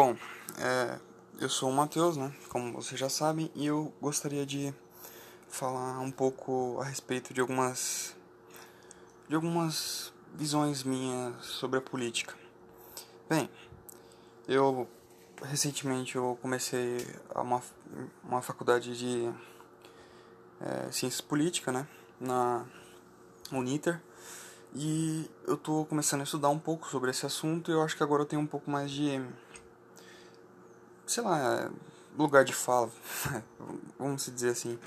Bom, é, eu sou o Matheus, né? Como vocês já sabem, e eu gostaria de falar um pouco a respeito de algumas de algumas visões minhas sobre a política. Bem, eu recentemente eu comecei uma, uma faculdade de é, ciências políticas, né? Na Uniter. E eu tô começando a estudar um pouco sobre esse assunto e eu acho que agora eu tenho um pouco mais de sei lá, lugar de fala, vamos dizer assim,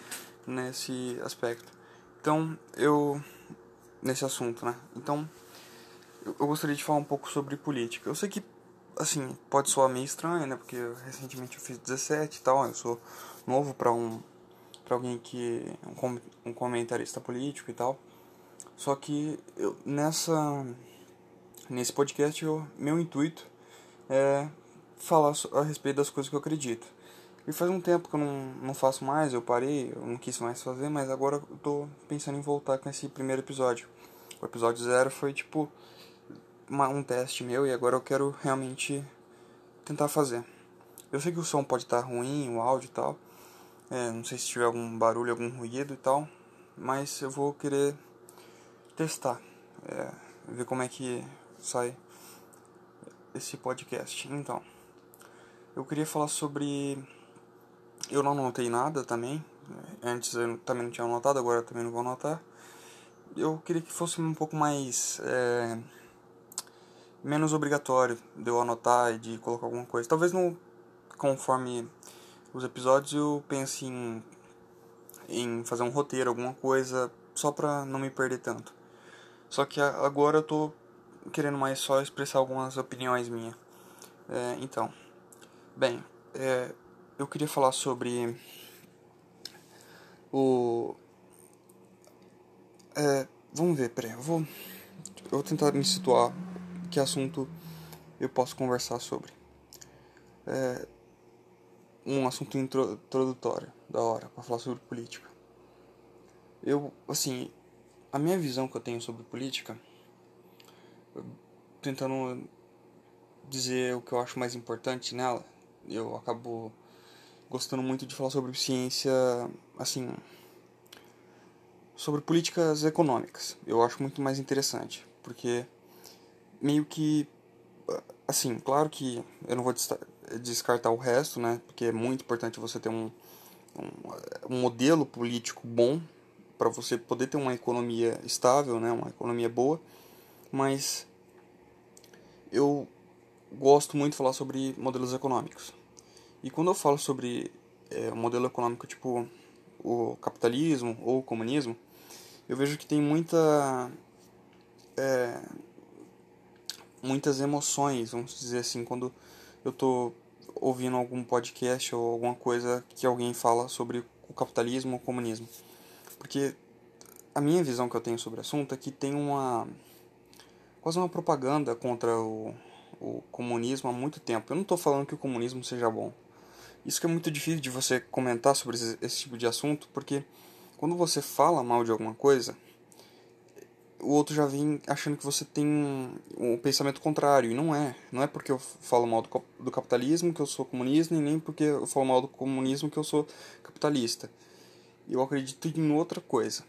nesse aspecto. Então, eu nesse assunto, né? Então, eu, gostaria de falar um pouco sobre política. Eu sei que assim, pode soar meio estranho, né? Porque recentemente eu fiz 17 e tal, eu sou novo para um para alguém que um, um comentarista político e tal. Só que eu, nessa nesse podcast eu, meu intuito é falar a respeito das coisas que eu acredito. E faz um tempo que eu não, não faço mais, eu parei, eu não quis mais fazer, mas agora eu tô pensando em voltar com esse primeiro episódio. O episódio zero foi tipo uma, um teste meu e agora eu quero realmente tentar fazer. Eu sei que o som pode estar ruim, o áudio e tal. É, não sei se tiver algum barulho, algum ruído e tal. Mas eu vou querer testar. É, ver como é que sai esse podcast. Então eu queria falar sobre. Eu não anotei nada também. Antes eu também não tinha anotado, agora também não vou anotar. Eu queria que fosse um pouco mais. É, menos obrigatório de eu anotar e de colocar alguma coisa. Talvez no, conforme os episódios eu pense em, em fazer um roteiro, alguma coisa, só pra não me perder tanto. Só que agora eu tô querendo mais só expressar algumas opiniões minhas. É, então. Bem, é, eu queria falar sobre o. É, vamos ver, peraí, eu vou, eu vou tentar me situar que assunto eu posso conversar sobre. É, um assunto introdutório da hora para falar sobre política. Eu, assim, a minha visão que eu tenho sobre política, tentando dizer o que eu acho mais importante nela, eu acabo gostando muito de falar sobre ciência, assim, sobre políticas econômicas. Eu acho muito mais interessante, porque meio que, assim, claro que eu não vou descartar o resto, né? Porque é muito importante você ter um, um, um modelo político bom para você poder ter uma economia estável, né? Uma economia boa, mas eu gosto muito de falar sobre modelos econômicos. E quando eu falo sobre é, modelo econômico tipo o capitalismo ou o comunismo, eu vejo que tem muita é, muitas emoções, vamos dizer assim, quando eu estou ouvindo algum podcast ou alguma coisa que alguém fala sobre o capitalismo ou o comunismo. Porque a minha visão que eu tenho sobre o assunto é que tem uma quase uma propaganda contra o, o comunismo há muito tempo. Eu não estou falando que o comunismo seja bom. Isso que é muito difícil de você comentar sobre esse, esse tipo de assunto, porque quando você fala mal de alguma coisa, o outro já vem achando que você tem um, um, pensamento contrário, e não é. Não é porque eu falo mal do, do capitalismo que eu sou comunista, e nem porque eu falo mal do comunismo que eu sou capitalista. Eu acredito em outra coisa,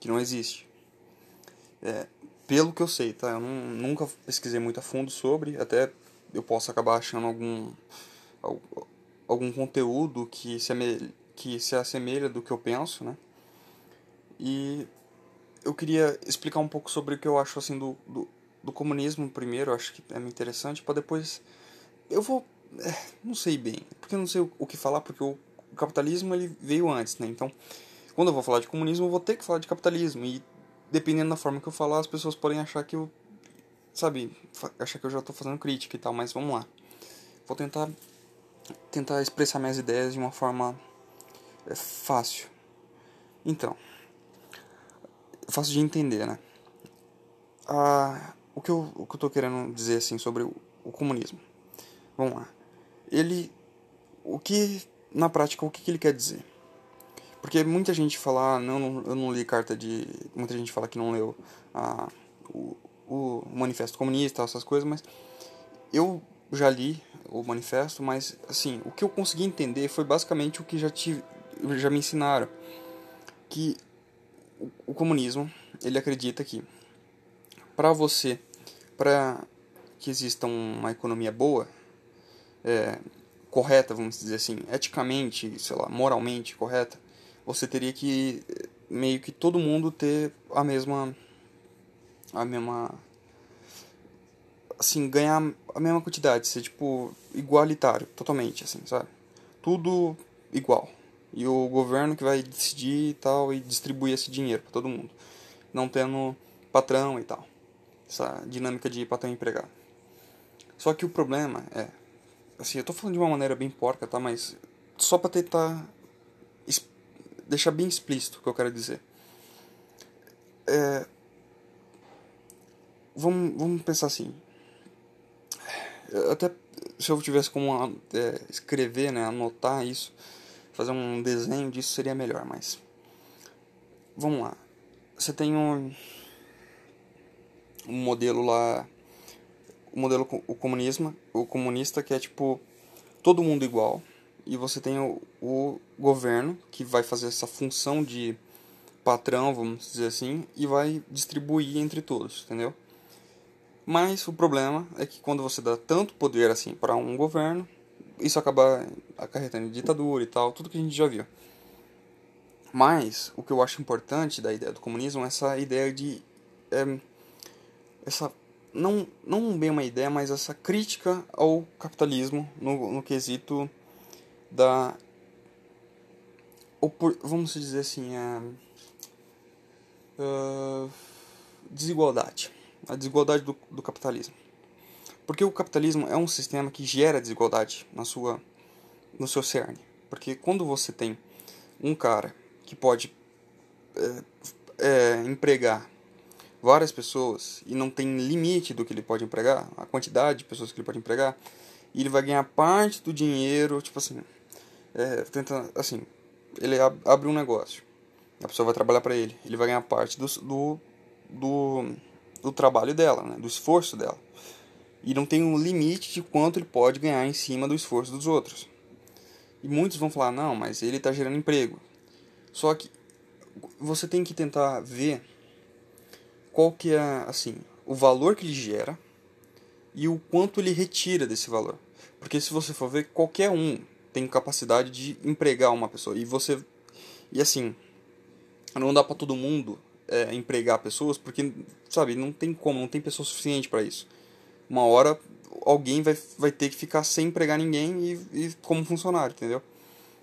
que não existe. É, pelo que eu sei, tá? Eu não, nunca pesquisei muito a fundo sobre, até eu posso acabar achando algum algum conteúdo que se, que se assemelha do que eu penso, né? E eu queria explicar um pouco sobre o que eu acho assim do, do, do comunismo primeiro, acho que é interessante, para depois eu vou é, não sei bem, porque eu não sei o, o que falar, porque o, o, capitalismo ele veio antes, né? Então, quando eu vou falar de comunismo, eu vou ter que falar de capitalismo e dependendo da forma que eu falar, as pessoas podem achar que eu sabe, achar que eu já estou fazendo crítica e tal, mas vamos lá. Vou tentar tentar expressar minhas ideias de uma forma é, fácil. Então, fácil de entender, né? Ah, o que eu o que eu querendo dizer assim sobre o, o comunismo. Vamos lá. Ele o que na prática o que, que ele quer dizer? Porque muita gente fala, ah, não, eu não li carta de. Muita gente fala que não leu ah, o, o Manifesto Comunista, essas coisas, mas eu já li o manifesto, mas assim, o que eu consegui entender foi basicamente o que já tive, já me ensinaram, que o, o comunismo, ele acredita que para você, para que exista uma economia boa, é, correta, vamos dizer assim, eticamente, sei lá, moralmente correta, você teria que meio que todo mundo ter a mesma a mesma assim, ganhar a mesma quantidade, ser tipo igualitário, totalmente, assim, sabe? Tudo igual. E o governo que vai decidir e tal e distribuir esse dinheiro para todo mundo, não tendo patrão e tal. Essa dinâmica de patrão e empregado. Só que o problema é, assim, eu tô falando de uma maneira bem porca, tá? Mas só para tentar deixar bem explícito o que eu quero dizer. É, vamos, vamos pensar assim, até se eu tivesse como é, escrever, né, anotar isso, fazer um desenho disso seria melhor, mas vamos lá. Você tem um, um modelo lá, o modelo o comunismo, o comunista que é tipo todo mundo igual e você tem o, o governo que vai fazer essa função de patrão, vamos dizer assim, e vai distribuir entre todos, entendeu? Mas o problema é que quando você dá tanto poder assim para um governo, isso acaba acarretando ditadura e tal, tudo que a gente já viu. Mas o que eu acho importante da ideia do comunismo é essa ideia de é, essa não não bem uma ideia, mas essa crítica ao capitalismo no, no quesito da vamos dizer assim a, uh, desigualdade a desigualdade do, do capitalismo. Porque o capitalismo é um sistema que gera desigualdade na sua, no seu cerne. Porque quando você tem um cara que pode é, é, empregar várias pessoas e não tem limite do que ele pode empregar, a quantidade de pessoas que ele pode empregar, e ele vai ganhar parte do dinheiro, tipo assim, é, assim, ele abre um negócio, a pessoa vai trabalhar para ele, ele vai ganhar parte do, do, do do trabalho dela, né, do esforço dela. E não tem um limite de quanto ele pode ganhar em cima do esforço dos outros. E muitos vão falar: não, mas ele está gerando emprego. Só que você tem que tentar ver qual que é assim o valor que ele gera e o quanto ele retira desse valor. Porque se você for ver, qualquer um tem capacidade de empregar uma pessoa. E você. E assim, não dá para todo mundo é, empregar pessoas, porque, sabe, não tem como, não tem pessoa suficiente para isso. Uma hora alguém vai, vai ter que ficar sem empregar ninguém e, e como funcionário, entendeu?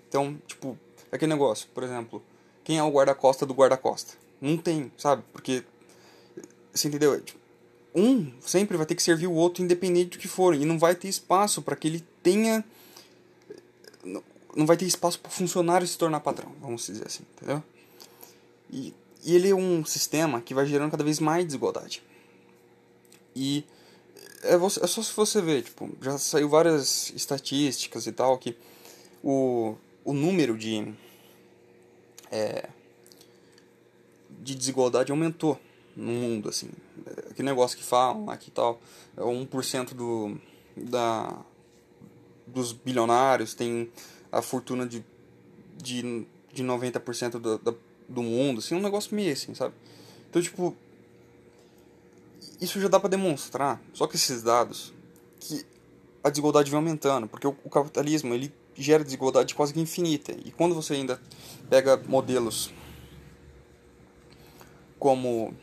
Então, tipo, aquele negócio, por exemplo, quem é o guarda-costa do guarda-costa? Não tem, sabe? Porque, você entendeu? É, tipo, um sempre vai ter que servir o outro independente do que for, e não vai ter espaço para que ele tenha não vai ter espaço para funcionário se tornar patrão, vamos dizer assim, entendeu? E e ele é um sistema que vai gerando cada vez mais desigualdade. E é, você, é só se você ver, tipo, já saiu várias estatísticas e tal, que o, o número de, é, de desigualdade aumentou no mundo, assim. Aquele negócio que falam aqui e tal, é 1% do, da, dos bilionários tem a fortuna de, de, de 90% da, da do mundo, assim, um negócio meio assim, sabe? Então, tipo, isso já dá para demonstrar, só que esses dados, que a desigualdade vem aumentando, porque o, o capitalismo, ele gera desigualdade quase que infinita. E quando você ainda pega modelos como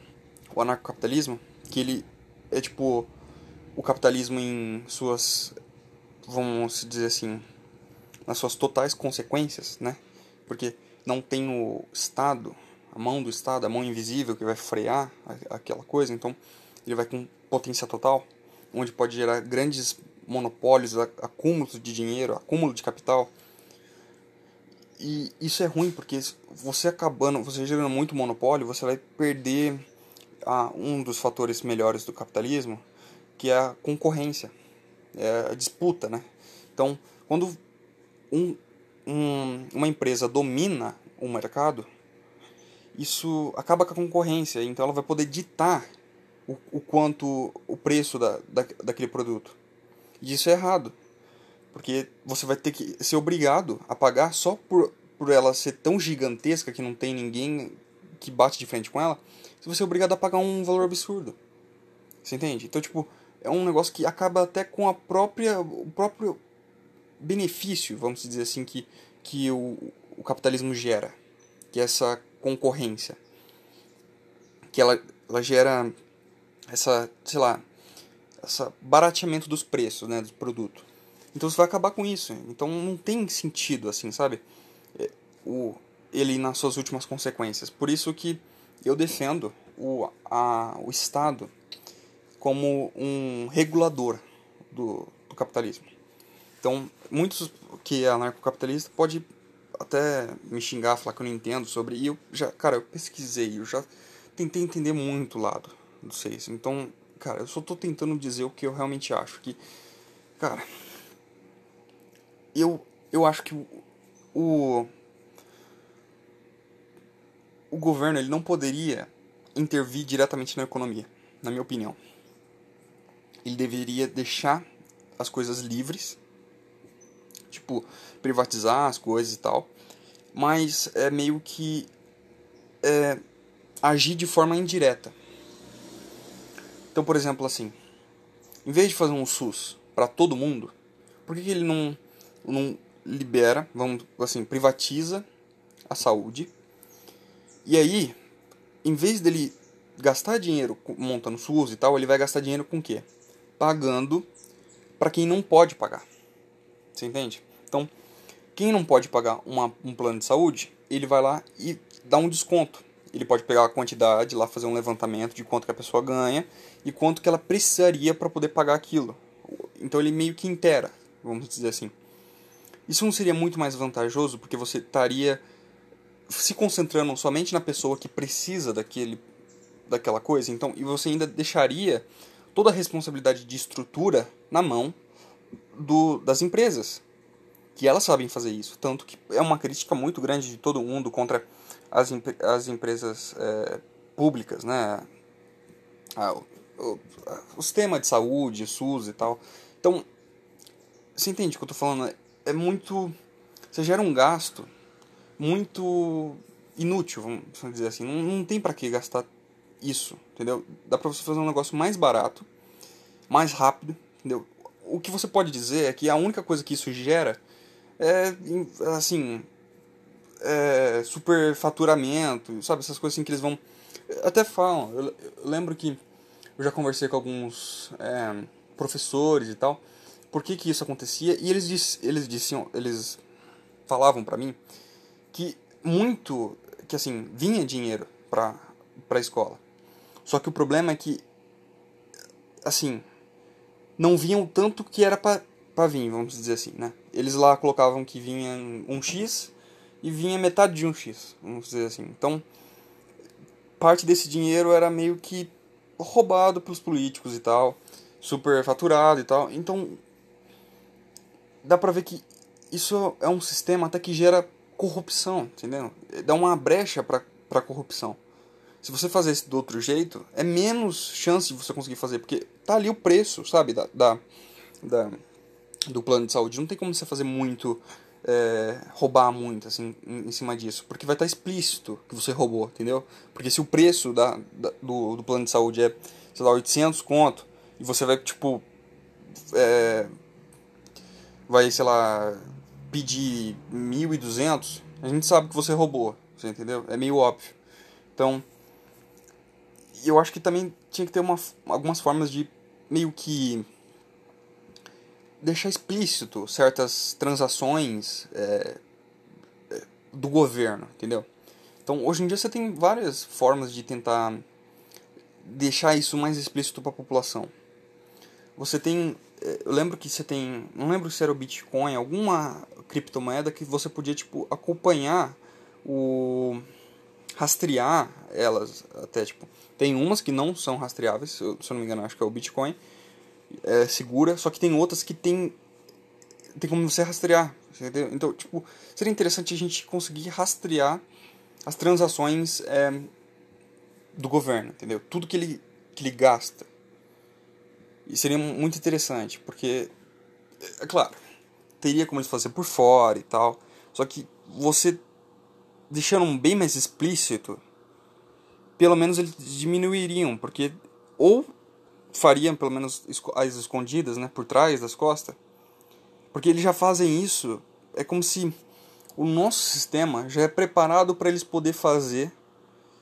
o anarcocapitalismo, que ele é tipo o capitalismo em suas, vamos dizer assim, nas suas totais consequências, né? Porque não tem o Estado, a mão do Estado, a mão invisível que vai frear aquela coisa, então ele vai com potência total, onde pode gerar grandes monopólios, acúmulos de dinheiro, acúmulo de capital. E isso é ruim porque você acabando, você gerando muito monopólio, você vai perder a, um dos fatores melhores do capitalismo, que é a concorrência, é a disputa, né? Então, quando um, um, uma empresa domina o mercado, isso acaba com a concorrência, então ela vai poder ditar o, o quanto o preço da, da, daquele produto. E isso é errado. Porque você vai ter que ser obrigado a pagar só por, por ela ser tão gigantesca que não tem ninguém que bate de frente com ela. Você vai ser obrigado a pagar um valor absurdo. Você entende? Então, tipo, é um negócio que acaba até com a própria, o próprio benefício, vamos dizer assim, que, que o, o capitalismo gera. Que é essa concorrência. Que ela, ela gera essa, sei lá, essa barateamento dos preços, né, do produto. Então você vai acabar com isso. Então não tem sentido assim, sabe? É, o ele nas suas últimas consequências. Por isso que eu defendo o, a, o Estado como um regulador do, do capitalismo. Então, muitos que é anarcocapitalista pode até me xingar, falar que eu não entendo sobre. E eu já, cara, eu pesquisei, eu já tentei entender muito o lado do seis. Então, cara, eu só tô tentando dizer o que eu realmente acho. Que, cara, eu, eu acho que o, o, o governo ele não poderia intervir diretamente na economia, na minha opinião. Ele deveria deixar as coisas livres, tipo, privatizar as coisas e tal, mas é meio que é, agir de forma indireta. Então, por exemplo, assim, em vez de fazer um SUS para todo mundo, por que, que ele não, não libera, vamos assim, privatiza a saúde? E aí, em vez dele gastar dinheiro montando SUS e tal, ele vai gastar dinheiro com o quê? Pagando para quem não pode pagar. Você entende? Então, quem não pode pagar uma, um plano de saúde, ele vai lá e dá um desconto. Ele pode pegar a quantidade, lá fazer um levantamento de quanto que a pessoa ganha e quanto que ela precisaria para poder pagar aquilo. Então ele meio que intera, vamos dizer assim. Isso não seria muito mais vantajoso porque você estaria se concentrando somente na pessoa que precisa daquele daquela coisa, então e você ainda deixaria toda a responsabilidade de estrutura na mão do, das empresas que elas sabem fazer isso. Tanto que é uma crítica muito grande de todo mundo contra as, as empresas é, públicas, né? Ah, o, o, sistema de saúde, SUS e tal. Então, você entende o que eu estou falando? É muito. Você gera um gasto muito inútil, vamos dizer assim. Não, não tem para que gastar isso, entendeu? Dá para você fazer um negócio mais barato, mais rápido, entendeu? O que você pode dizer é que a única coisa que isso gera é, assim, é, superfaturamento, sabe? Essas coisas assim que eles vão. Até falam. Eu, eu lembro que eu já conversei com alguns é, professores e tal. Por que, que isso acontecia? E eles, diz, eles diziam, eles falavam para mim que muito, que assim, vinha dinheiro pra, pra escola. Só que o problema é que, assim, não vinham tanto que era para para vir, vamos dizer assim, né? Eles lá colocavam que vinha um X e vinha metade de um X, vamos dizer assim. Então, parte desse dinheiro era meio que roubado pelos políticos e tal, super faturado e tal. Então, dá pra ver que isso é um sistema até que gera corrupção, entendeu? Dá uma brecha pra, pra corrupção. Se você fazer isso do outro jeito, é menos chance de você conseguir fazer, porque tá ali o preço, sabe, da, da, da do plano de saúde. Não tem como você fazer muito, é, roubar muito, assim, em, em, cima disso. Porque vai estar explícito que você roubou, entendeu? Porque se o preço da, da do, do plano de saúde é, sei lá, 800 conto, e você vai, tipo, é, vai, sei lá, pedir 1.200, a gente sabe que você roubou, você entendeu? É meio óbvio. Então, eu acho que também tinha que ter uma, algumas formas de meio que deixar explícito certas transações é, é, do governo, entendeu? Então, hoje em dia você tem várias formas de tentar deixar isso mais explícito para a população. Você tem, é, eu lembro que você tem, não lembro se era o Bitcoin, alguma criptomoeda que você podia tipo acompanhar o rastrear elas até tipo tem umas que não são rastreáveis, se eu não me engano, acho que é o Bitcoin é, segura, só que tem outras que tem, tem como você rastrear. Entendeu? Então, tipo, seria interessante a gente conseguir rastrear as transações é, do governo, entendeu? Tudo que ele, que ele gasta. E seria muito interessante, porque é claro, teria como eles fazer por fora e tal. Só que você deixando bem mais explícito, pelo menos eles diminuiriam, porque ou fariam pelo menos as escondidas, né, por trás das costas, porque eles já fazem isso, é como se o nosso sistema já é preparado para eles poder fazer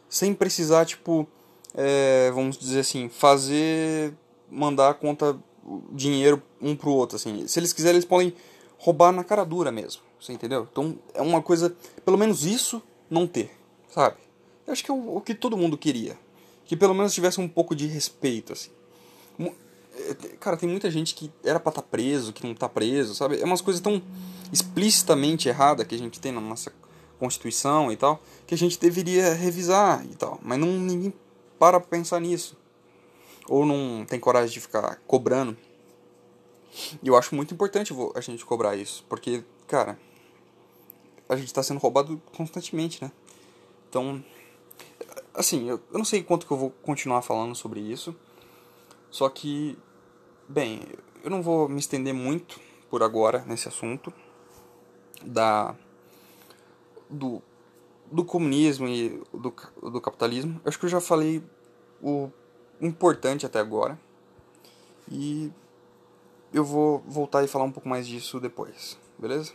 sem precisar, tipo, é, vamos dizer assim, fazer, mandar a conta, dinheiro um pro outro, assim. Se eles quiserem, eles podem roubar na cara dura mesmo, você entendeu? Então é uma coisa, pelo menos isso não ter, sabe? Eu acho que é o, o que todo mundo queria, que pelo menos tivesse um pouco de respeito, assim. É, cara, tem muita gente que era pra estar tá preso, que não tá preso, sabe? É umas coisas tão explicitamente erradas que a gente tem na nossa Constituição e tal, que a gente deveria revisar e tal. Mas não, ninguém para pra pensar nisso. Ou não tem coragem de ficar cobrando. E eu acho muito importante a gente cobrar isso. Porque, cara, a gente tá sendo roubado constantemente, né? Então, assim, eu, eu não sei quanto que eu vou continuar falando sobre isso. Só que, bem, eu não vou me estender muito por agora nesse assunto da do, do comunismo e do, do capitalismo. Acho que eu já falei o importante até agora. E eu vou voltar e falar um pouco mais disso depois, beleza?